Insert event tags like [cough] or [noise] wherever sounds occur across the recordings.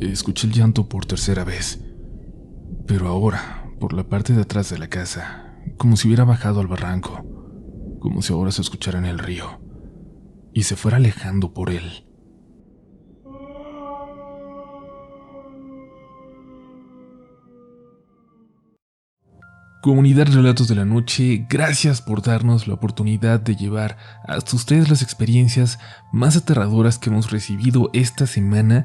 Escuché el llanto por tercera vez, pero ahora por la parte de atrás de la casa, como si hubiera bajado al barranco, como si ahora se escuchara en el río, y se fuera alejando por él. Comunidad Relatos de la Noche, gracias por darnos la oportunidad de llevar hasta ustedes las experiencias más aterradoras que hemos recibido esta semana.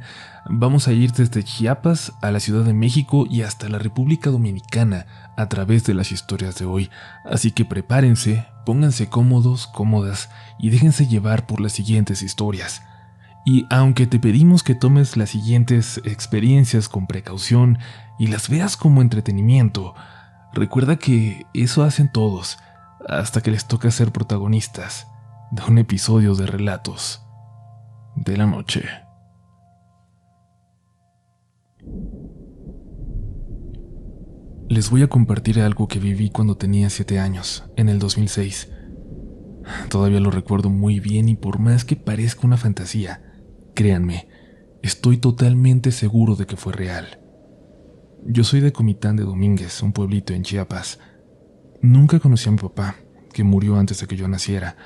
Vamos a ir desde Chiapas a la Ciudad de México y hasta la República Dominicana a través de las historias de hoy. Así que prepárense, pónganse cómodos, cómodas y déjense llevar por las siguientes historias. Y aunque te pedimos que tomes las siguientes experiencias con precaución y las veas como entretenimiento, Recuerda que eso hacen todos hasta que les toca ser protagonistas de un episodio de relatos de la noche. Les voy a compartir algo que viví cuando tenía 7 años, en el 2006. Todavía lo recuerdo muy bien y por más que parezca una fantasía, créanme, estoy totalmente seguro de que fue real. Yo soy de Comitán de Domínguez, un pueblito en Chiapas. Nunca conocí a mi papá, que murió antes de que yo naciera,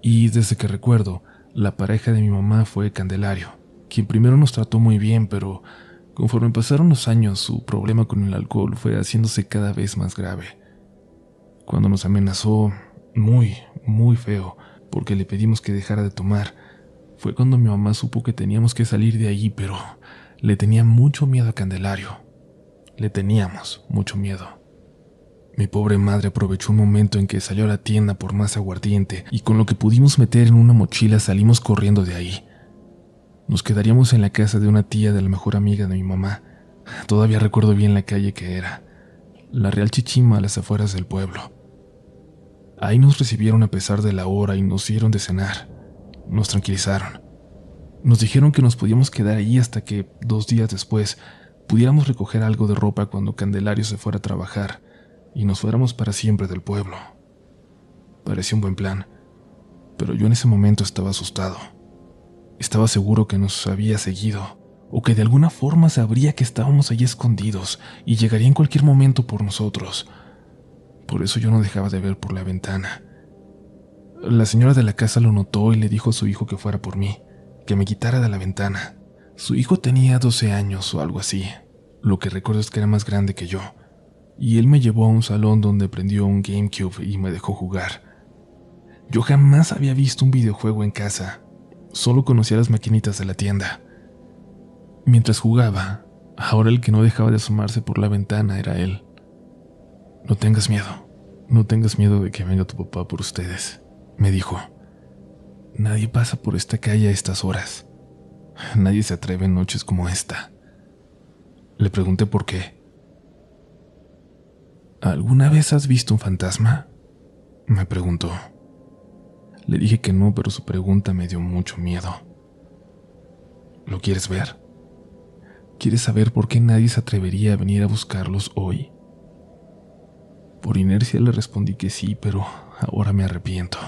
y desde que recuerdo, la pareja de mi mamá fue Candelario, quien primero nos trató muy bien, pero conforme pasaron los años, su problema con el alcohol fue haciéndose cada vez más grave. Cuando nos amenazó muy, muy feo, porque le pedimos que dejara de tomar, fue cuando mi mamá supo que teníamos que salir de allí, pero le tenía mucho miedo a Candelario le teníamos mucho miedo. Mi pobre madre aprovechó un momento en que salió a la tienda por más aguardiente y con lo que pudimos meter en una mochila salimos corriendo de ahí. Nos quedaríamos en la casa de una tía de la mejor amiga de mi mamá. Todavía recuerdo bien la calle que era, la Real Chichima a las afueras del pueblo. Ahí nos recibieron a pesar de la hora y nos dieron de cenar. Nos tranquilizaron. Nos dijeron que nos podíamos quedar allí hasta que, dos días después, pudiéramos recoger algo de ropa cuando Candelario se fuera a trabajar y nos fuéramos para siempre del pueblo. Parecía un buen plan, pero yo en ese momento estaba asustado. Estaba seguro que nos había seguido, o que de alguna forma sabría que estábamos allí escondidos y llegaría en cualquier momento por nosotros. Por eso yo no dejaba de ver por la ventana. La señora de la casa lo notó y le dijo a su hijo que fuera por mí, que me quitara de la ventana. Su hijo tenía 12 años o algo así. Lo que recuerdo es que era más grande que yo. Y él me llevó a un salón donde prendió un GameCube y me dejó jugar. Yo jamás había visto un videojuego en casa. Solo conocía las maquinitas de la tienda. Mientras jugaba, ahora el que no dejaba de asomarse por la ventana era él. No tengas miedo. No tengas miedo de que venga tu papá por ustedes, me dijo. Nadie pasa por esta calle a estas horas. Nadie se atreve en noches como esta. Le pregunté por qué. ¿Alguna vez has visto un fantasma? Me preguntó. Le dije que no, pero su pregunta me dio mucho miedo. ¿Lo quieres ver? ¿Quieres saber por qué nadie se atrevería a venir a buscarlos hoy? Por inercia le respondí que sí, pero ahora me arrepiento.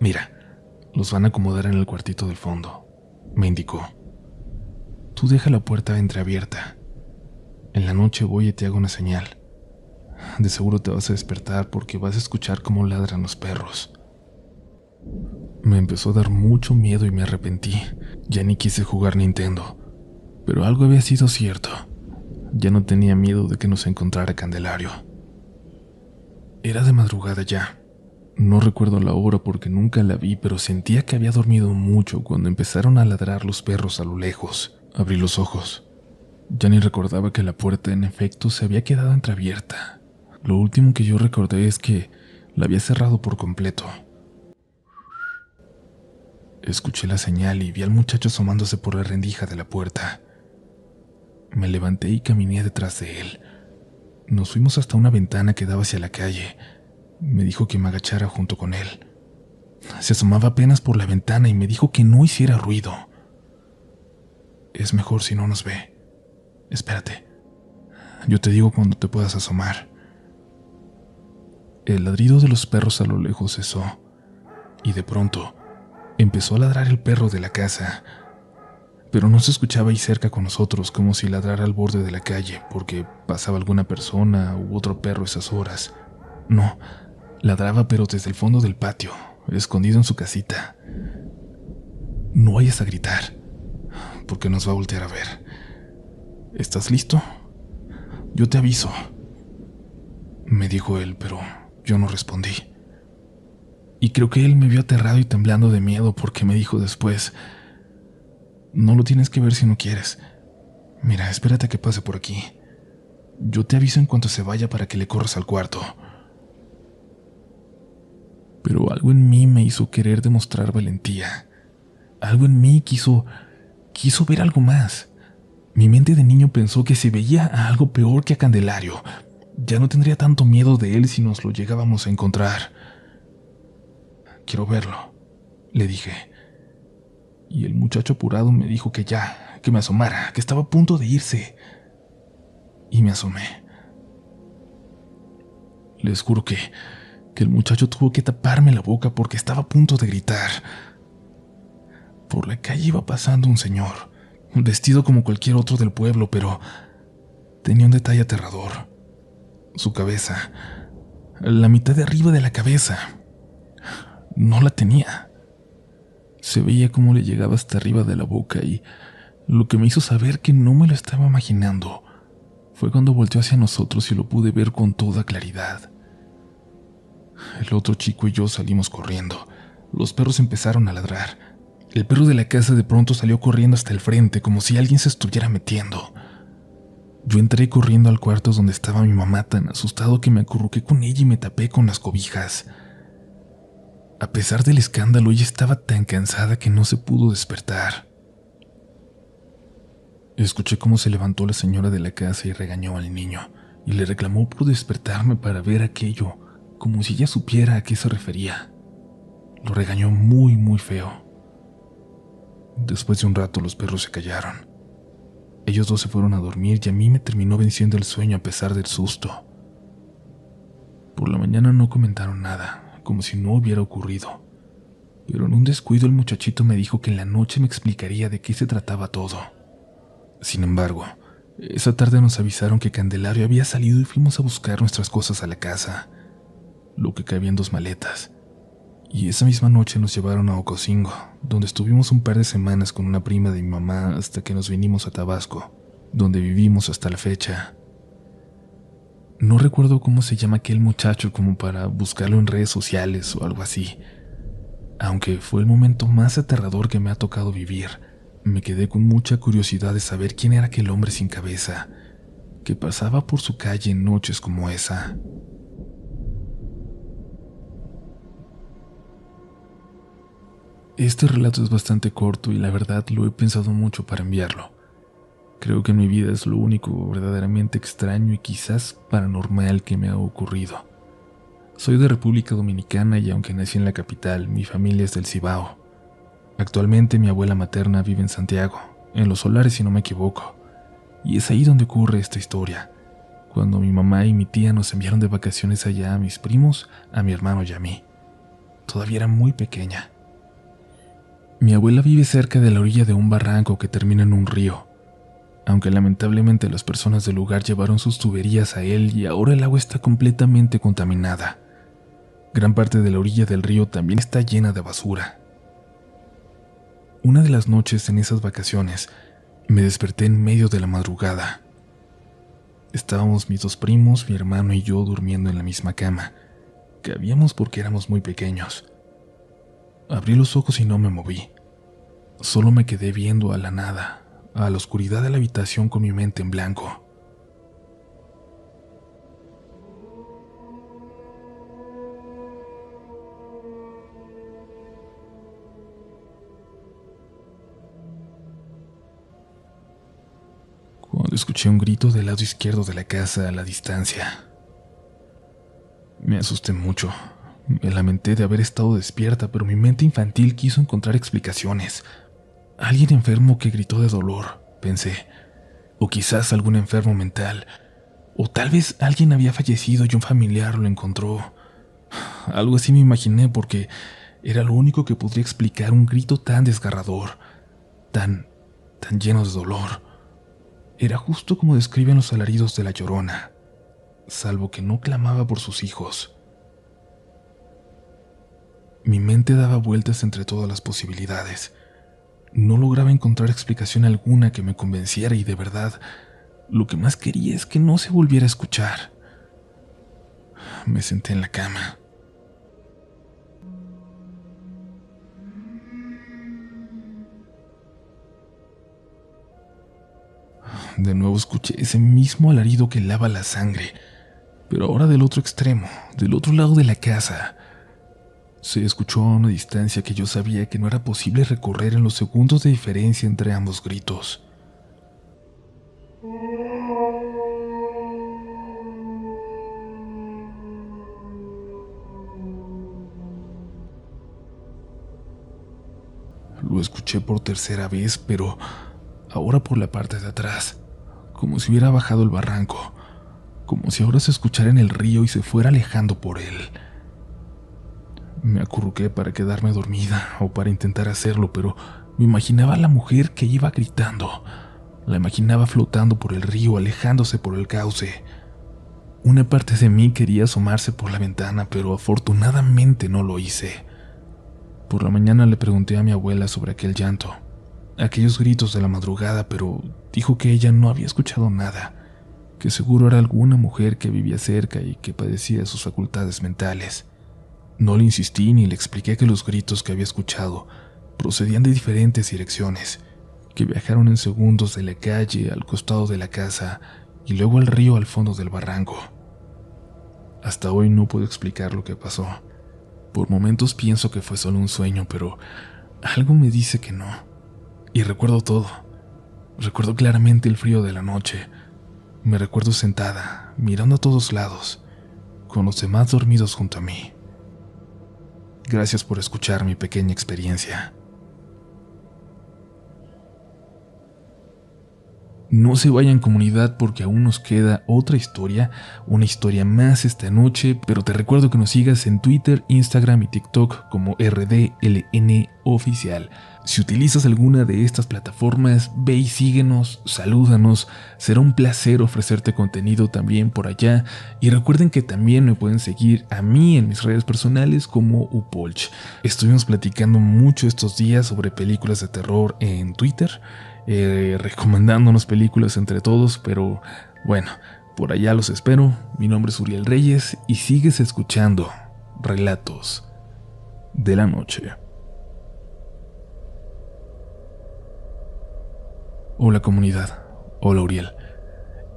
Mira, los van a acomodar en el cuartito del fondo me indicó. Tú deja la puerta entreabierta. En la noche voy y te hago una señal. De seguro te vas a despertar porque vas a escuchar cómo ladran los perros. Me empezó a dar mucho miedo y me arrepentí. Ya ni quise jugar Nintendo. Pero algo había sido cierto. Ya no tenía miedo de que nos encontrara Candelario. Era de madrugada ya. No recuerdo la hora porque nunca la vi, pero sentía que había dormido mucho cuando empezaron a ladrar los perros a lo lejos. Abrí los ojos. Ya ni recordaba que la puerta en efecto se había quedado entreabierta. Lo último que yo recordé es que la había cerrado por completo. Escuché la señal y vi al muchacho asomándose por la rendija de la puerta. Me levanté y caminé detrás de él. Nos fuimos hasta una ventana que daba hacia la calle me dijo que me agachara junto con él. Se asomaba apenas por la ventana y me dijo que no hiciera ruido. Es mejor si no nos ve. Espérate. Yo te digo cuando te puedas asomar. El ladrido de los perros a lo lejos cesó, y de pronto empezó a ladrar el perro de la casa. pero no se escuchaba ahí cerca con nosotros como si ladrara al borde de la calle porque pasaba alguna persona u otro perro esas horas. No, ladraba pero desde el fondo del patio, escondido en su casita. No vayas a gritar, porque nos va a voltear a ver. ¿Estás listo? Yo te aviso. Me dijo él, pero yo no respondí. Y creo que él me vio aterrado y temblando de miedo porque me dijo después, no lo tienes que ver si no quieres. Mira, espérate a que pase por aquí. Yo te aviso en cuanto se vaya para que le corras al cuarto. Pero algo en mí me hizo querer demostrar valentía. Algo en mí quiso quiso ver algo más. Mi mente de niño pensó que si veía a algo peor que a Candelario, ya no tendría tanto miedo de él si nos lo llegábamos a encontrar. Quiero verlo, le dije y el muchacho apurado me dijo que ya, que me asomara, que estaba a punto de irse. Y me asomé. Les juro que, que el muchacho tuvo que taparme la boca porque estaba a punto de gritar. Por la calle iba pasando un señor, vestido como cualquier otro del pueblo, pero tenía un detalle aterrador. Su cabeza, la mitad de arriba de la cabeza, no la tenía. Se veía cómo le llegaba hasta arriba de la boca y lo que me hizo saber que no me lo estaba imaginando fue cuando volteó hacia nosotros y lo pude ver con toda claridad. El otro chico y yo salimos corriendo. Los perros empezaron a ladrar. El perro de la casa de pronto salió corriendo hasta el frente como si alguien se estuviera metiendo. Yo entré corriendo al cuarto donde estaba mi mamá tan asustado que me acurruqué con ella y me tapé con las cobijas. A pesar del escándalo, ella estaba tan cansada que no se pudo despertar. Escuché cómo se levantó la señora de la casa y regañó al niño, y le reclamó por despertarme para ver aquello, como si ella supiera a qué se refería. Lo regañó muy, muy feo. Después de un rato los perros se callaron. Ellos dos se fueron a dormir y a mí me terminó venciendo el sueño a pesar del susto. Por la mañana no comentaron nada, como si no hubiera ocurrido. Pero en un descuido el muchachito me dijo que en la noche me explicaría de qué se trataba todo. Sin embargo, esa tarde nos avisaron que Candelario había salido y fuimos a buscar nuestras cosas a la casa, lo que cabía en dos maletas. Y esa misma noche nos llevaron a Ocosingo, donde estuvimos un par de semanas con una prima de mi mamá hasta que nos vinimos a Tabasco, donde vivimos hasta la fecha. No recuerdo cómo se llama aquel muchacho como para buscarlo en redes sociales o algo así. Aunque fue el momento más aterrador que me ha tocado vivir, me quedé con mucha curiosidad de saber quién era aquel hombre sin cabeza que pasaba por su calle en noches como esa. Este relato es bastante corto y la verdad lo he pensado mucho para enviarlo. Creo que en mi vida es lo único verdaderamente extraño y quizás paranormal que me ha ocurrido. Soy de República Dominicana y aunque nací en la capital, mi familia es del Cibao. Actualmente mi abuela materna vive en Santiago, en Los Solares si no me equivoco. Y es ahí donde ocurre esta historia, cuando mi mamá y mi tía nos enviaron de vacaciones allá a mis primos, a mi hermano y a mí. Todavía era muy pequeña. Mi abuela vive cerca de la orilla de un barranco que termina en un río, aunque lamentablemente las personas del lugar llevaron sus tuberías a él y ahora el agua está completamente contaminada. Gran parte de la orilla del río también está llena de basura. Una de las noches en esas vacaciones me desperté en medio de la madrugada. Estábamos mis dos primos, mi hermano y yo durmiendo en la misma cama, que habíamos porque éramos muy pequeños. Abrí los ojos y no me moví. Solo me quedé viendo a la nada, a la oscuridad de la habitación con mi mente en blanco. Cuando escuché un grito del lado izquierdo de la casa a la distancia, me asusté mucho. Me lamenté de haber estado despierta, pero mi mente infantil quiso encontrar explicaciones. Alguien enfermo que gritó de dolor, pensé. O quizás algún enfermo mental. O tal vez alguien había fallecido y un familiar lo encontró. [sighs] Algo así me imaginé porque era lo único que podría explicar un grito tan desgarrador, tan, tan llenos de dolor. Era justo como describen los alaridos de la llorona, salvo que no clamaba por sus hijos. Mi mente daba vueltas entre todas las posibilidades. No lograba encontrar explicación alguna que me convenciera y de verdad, lo que más quería es que no se volviera a escuchar. Me senté en la cama. De nuevo escuché ese mismo alarido que lava la sangre, pero ahora del otro extremo, del otro lado de la casa. Se escuchó a una distancia que yo sabía que no era posible recorrer en los segundos de diferencia entre ambos gritos. Lo escuché por tercera vez, pero ahora por la parte de atrás, como si hubiera bajado el barranco, como si ahora se escuchara en el río y se fuera alejando por él. Me acurruqué para quedarme dormida o para intentar hacerlo, pero me imaginaba a la mujer que iba gritando. La imaginaba flotando por el río, alejándose por el cauce. Una parte de mí quería asomarse por la ventana, pero afortunadamente no lo hice. Por la mañana le pregunté a mi abuela sobre aquel llanto, aquellos gritos de la madrugada, pero dijo que ella no había escuchado nada, que seguro era alguna mujer que vivía cerca y que padecía de sus facultades mentales. No le insistí ni le expliqué que los gritos que había escuchado procedían de diferentes direcciones, que viajaron en segundos de la calle al costado de la casa y luego al río al fondo del barranco. Hasta hoy no puedo explicar lo que pasó. Por momentos pienso que fue solo un sueño, pero algo me dice que no. Y recuerdo todo. Recuerdo claramente el frío de la noche. Me recuerdo sentada, mirando a todos lados, con los demás dormidos junto a mí. Gracias por escuchar mi pequeña experiencia. No se vayan comunidad porque aún nos queda otra historia, una historia más esta noche, pero te recuerdo que nos sigas en Twitter, Instagram y TikTok como RDLN Oficial. Si utilizas alguna de estas plataformas, ve y síguenos, salúdanos, será un placer ofrecerte contenido también por allá y recuerden que también me pueden seguir a mí en mis redes personales como Upolch. Estuvimos platicando mucho estos días sobre películas de terror en Twitter eh, recomendándonos películas entre todos, pero bueno, por allá los espero. Mi nombre es Uriel Reyes y sigues escuchando Relatos de la Noche. Hola comunidad, hola Uriel.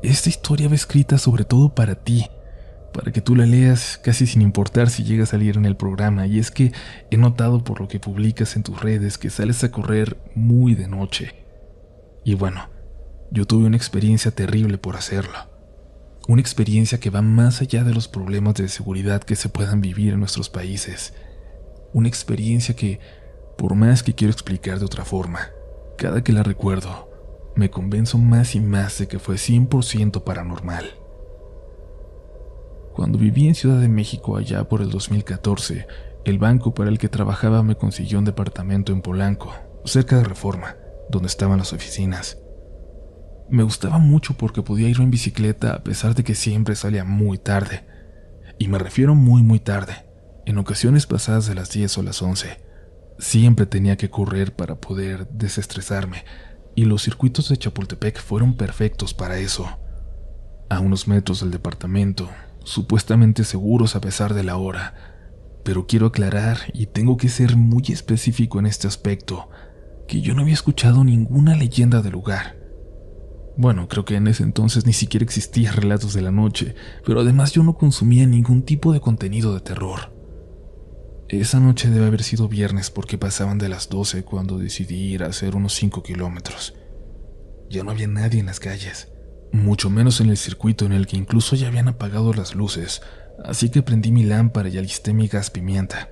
Esta historia va escrita sobre todo para ti, para que tú la leas casi sin importar si llega a salir en el programa, y es que he notado por lo que publicas en tus redes que sales a correr muy de noche y bueno, yo tuve una experiencia terrible por hacerlo. Una experiencia que va más allá de los problemas de seguridad que se puedan vivir en nuestros países. Una experiencia que, por más que quiero explicar de otra forma, cada que la recuerdo, me convenzo más y más de que fue 100% paranormal. Cuando viví en Ciudad de México allá por el 2014, el banco para el que trabajaba me consiguió un departamento en Polanco, cerca de Reforma donde estaban las oficinas. Me gustaba mucho porque podía ir en bicicleta a pesar de que siempre salía muy tarde. Y me refiero muy muy tarde, en ocasiones pasadas de las 10 o las 11. Siempre tenía que correr para poder desestresarme, y los circuitos de Chapultepec fueron perfectos para eso. A unos metros del departamento, supuestamente seguros a pesar de la hora, pero quiero aclarar y tengo que ser muy específico en este aspecto que yo no había escuchado ninguna leyenda del lugar. Bueno, creo que en ese entonces ni siquiera existían relatos de la noche, pero además yo no consumía ningún tipo de contenido de terror. Esa noche debe haber sido viernes porque pasaban de las 12 cuando decidí ir a hacer unos 5 kilómetros. Ya no había nadie en las calles, mucho menos en el circuito en el que incluso ya habían apagado las luces, así que prendí mi lámpara y alisté mi gas pimienta.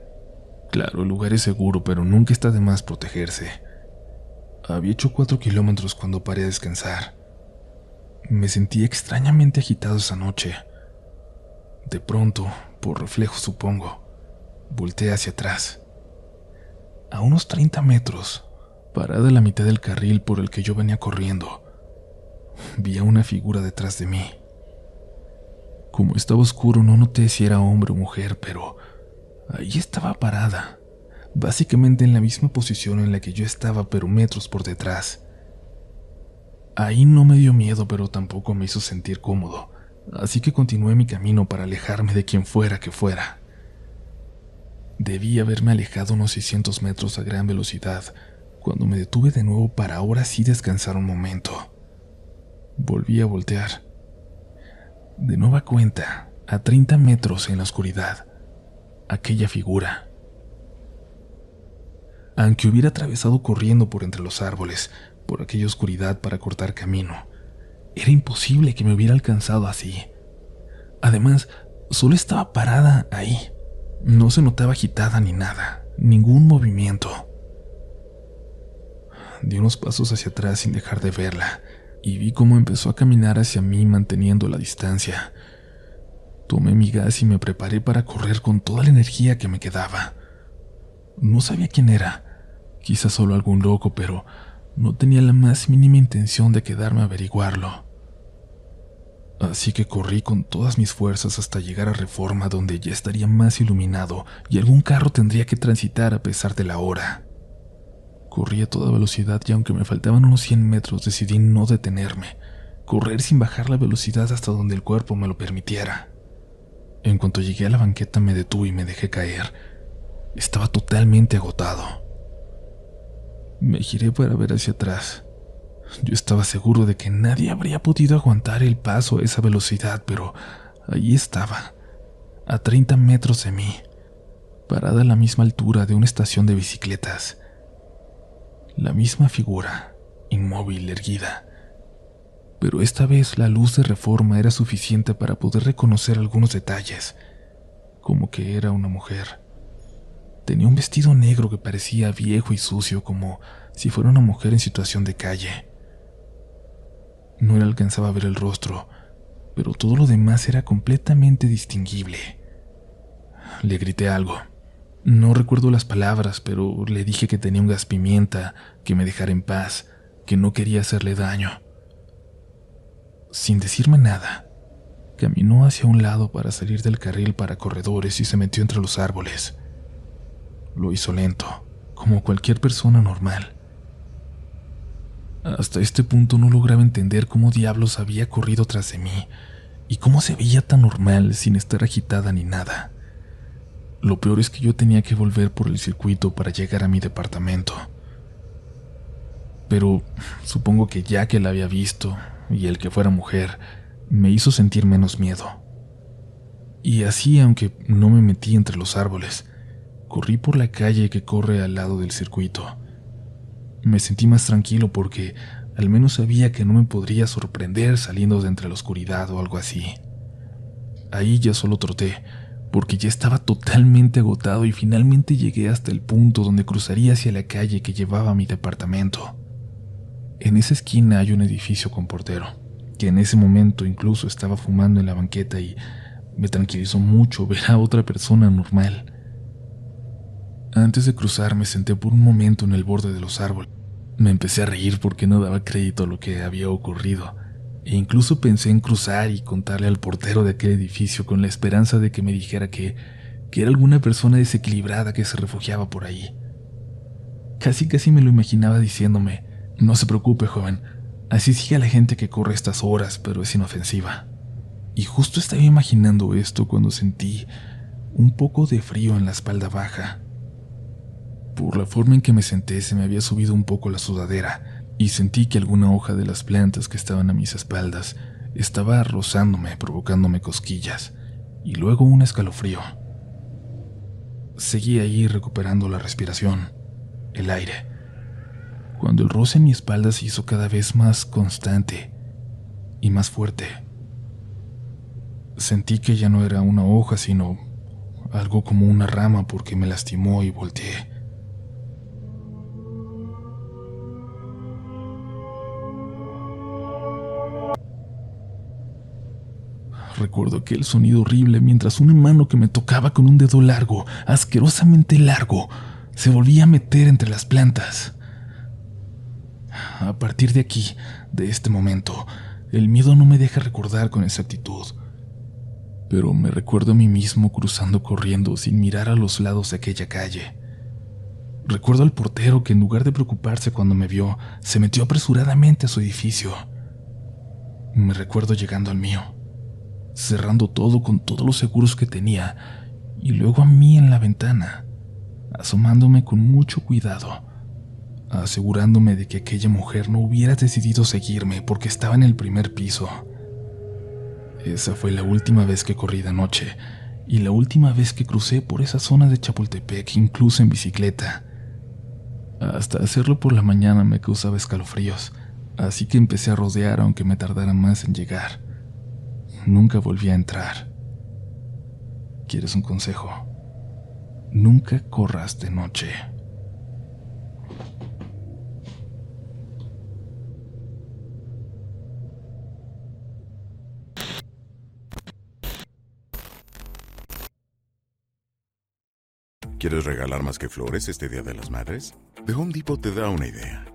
Claro, el lugar es seguro, pero nunca está de más protegerse. Había hecho cuatro kilómetros cuando paré a descansar. Me sentí extrañamente agitado esa noche. De pronto, por reflejo supongo, volteé hacia atrás. A unos 30 metros, Parada a la mitad del carril por el que yo venía corriendo, vi a una figura detrás de mí. Como estaba oscuro no noté si era hombre o mujer, pero ahí estaba parada, básicamente en la misma posición en la que yo estaba, pero metros por detrás. Ahí no me dio miedo, pero tampoco me hizo sentir cómodo, así que continué mi camino para alejarme de quien fuera que fuera. Debí haberme alejado unos 600 metros a gran velocidad, cuando me detuve de nuevo para ahora sí descansar un momento. Volví a voltear. De nueva cuenta, a 30 metros en la oscuridad, aquella figura. Aunque hubiera atravesado corriendo por entre los árboles, por aquella oscuridad para cortar camino, era imposible que me hubiera alcanzado así. Además, solo estaba parada ahí. No se notaba agitada ni nada, ningún movimiento. Di unos pasos hacia atrás sin dejar de verla y vi cómo empezó a caminar hacia mí manteniendo la distancia. Tomé mi gas y me preparé para correr con toda la energía que me quedaba. No sabía quién era, quizás solo algún loco, pero no tenía la más mínima intención de quedarme a averiguarlo. Así que corrí con todas mis fuerzas hasta llegar a Reforma donde ya estaría más iluminado y algún carro tendría que transitar a pesar de la hora. Corrí a toda velocidad y aunque me faltaban unos 100 metros decidí no detenerme, correr sin bajar la velocidad hasta donde el cuerpo me lo permitiera. En cuanto llegué a la banqueta me detuve y me dejé caer. Estaba totalmente agotado. Me giré para ver hacia atrás. Yo estaba seguro de que nadie habría podido aguantar el paso a esa velocidad, pero allí estaba, a 30 metros de mí, parada a la misma altura de una estación de bicicletas la misma figura, inmóvil, erguida. Pero esta vez la luz de reforma era suficiente para poder reconocer algunos detalles, como que era una mujer. Tenía un vestido negro que parecía viejo y sucio, como si fuera una mujer en situación de calle. No le alcanzaba a ver el rostro, pero todo lo demás era completamente distinguible. Le grité algo. No recuerdo las palabras, pero le dije que tenía un gas pimienta, que me dejara en paz, que no quería hacerle daño. Sin decirme nada, caminó hacia un lado para salir del carril para corredores y se metió entre los árboles. Lo hizo lento, como cualquier persona normal. Hasta este punto no lograba entender cómo diablos había corrido tras de mí y cómo se veía tan normal sin estar agitada ni nada. Lo peor es que yo tenía que volver por el circuito para llegar a mi departamento. Pero supongo que ya que la había visto, y el que fuera mujer, me hizo sentir menos miedo. Y así, aunque no me metí entre los árboles, corrí por la calle que corre al lado del circuito. Me sentí más tranquilo porque al menos sabía que no me podría sorprender saliendo de entre la oscuridad o algo así. Ahí ya solo troté, porque ya estaba totalmente agotado y finalmente llegué hasta el punto donde cruzaría hacia la calle que llevaba a mi departamento. En esa esquina hay un edificio con portero, que en ese momento incluso estaba fumando en la banqueta y me tranquilizó mucho ver a otra persona normal. Antes de cruzar me senté por un momento en el borde de los árboles. Me empecé a reír porque no daba crédito a lo que había ocurrido e incluso pensé en cruzar y contarle al portero de aquel edificio con la esperanza de que me dijera que, que era alguna persona desequilibrada que se refugiaba por ahí. Casi casi me lo imaginaba diciéndome, no se preocupe, joven, así sigue la gente que corre estas horas, pero es inofensiva. Y justo estaba imaginando esto cuando sentí un poco de frío en la espalda baja. Por la forma en que me senté se me había subido un poco la sudadera, y sentí que alguna hoja de las plantas que estaban a mis espaldas estaba rozándome, provocándome cosquillas, y luego un escalofrío. Seguí ahí recuperando la respiración, el aire, cuando el roce en mi espalda se hizo cada vez más constante y más fuerte. Sentí que ya no era una hoja, sino algo como una rama porque me lastimó y volteé. Recuerdo aquel sonido horrible mientras una mano que me tocaba con un dedo largo, asquerosamente largo, se volvía a meter entre las plantas. A partir de aquí, de este momento, el miedo no me deja recordar con exactitud. Pero me recuerdo a mí mismo cruzando corriendo sin mirar a los lados de aquella calle. Recuerdo al portero que en lugar de preocuparse cuando me vio, se metió apresuradamente a su edificio. Me recuerdo llegando al mío, cerrando todo con todos los seguros que tenía, y luego a mí en la ventana, asomándome con mucho cuidado, asegurándome de que aquella mujer no hubiera decidido seguirme porque estaba en el primer piso. Esa fue la última vez que corrí de noche y la última vez que crucé por esa zona de Chapultepec, incluso en bicicleta. Hasta hacerlo por la mañana me causaba escalofríos, así que empecé a rodear aunque me tardara más en llegar. Nunca volví a entrar. ¿Quieres un consejo? Nunca corras de noche. ¿Quieres regalar más que flores este Día de las Madres? The Home Depot te da una idea.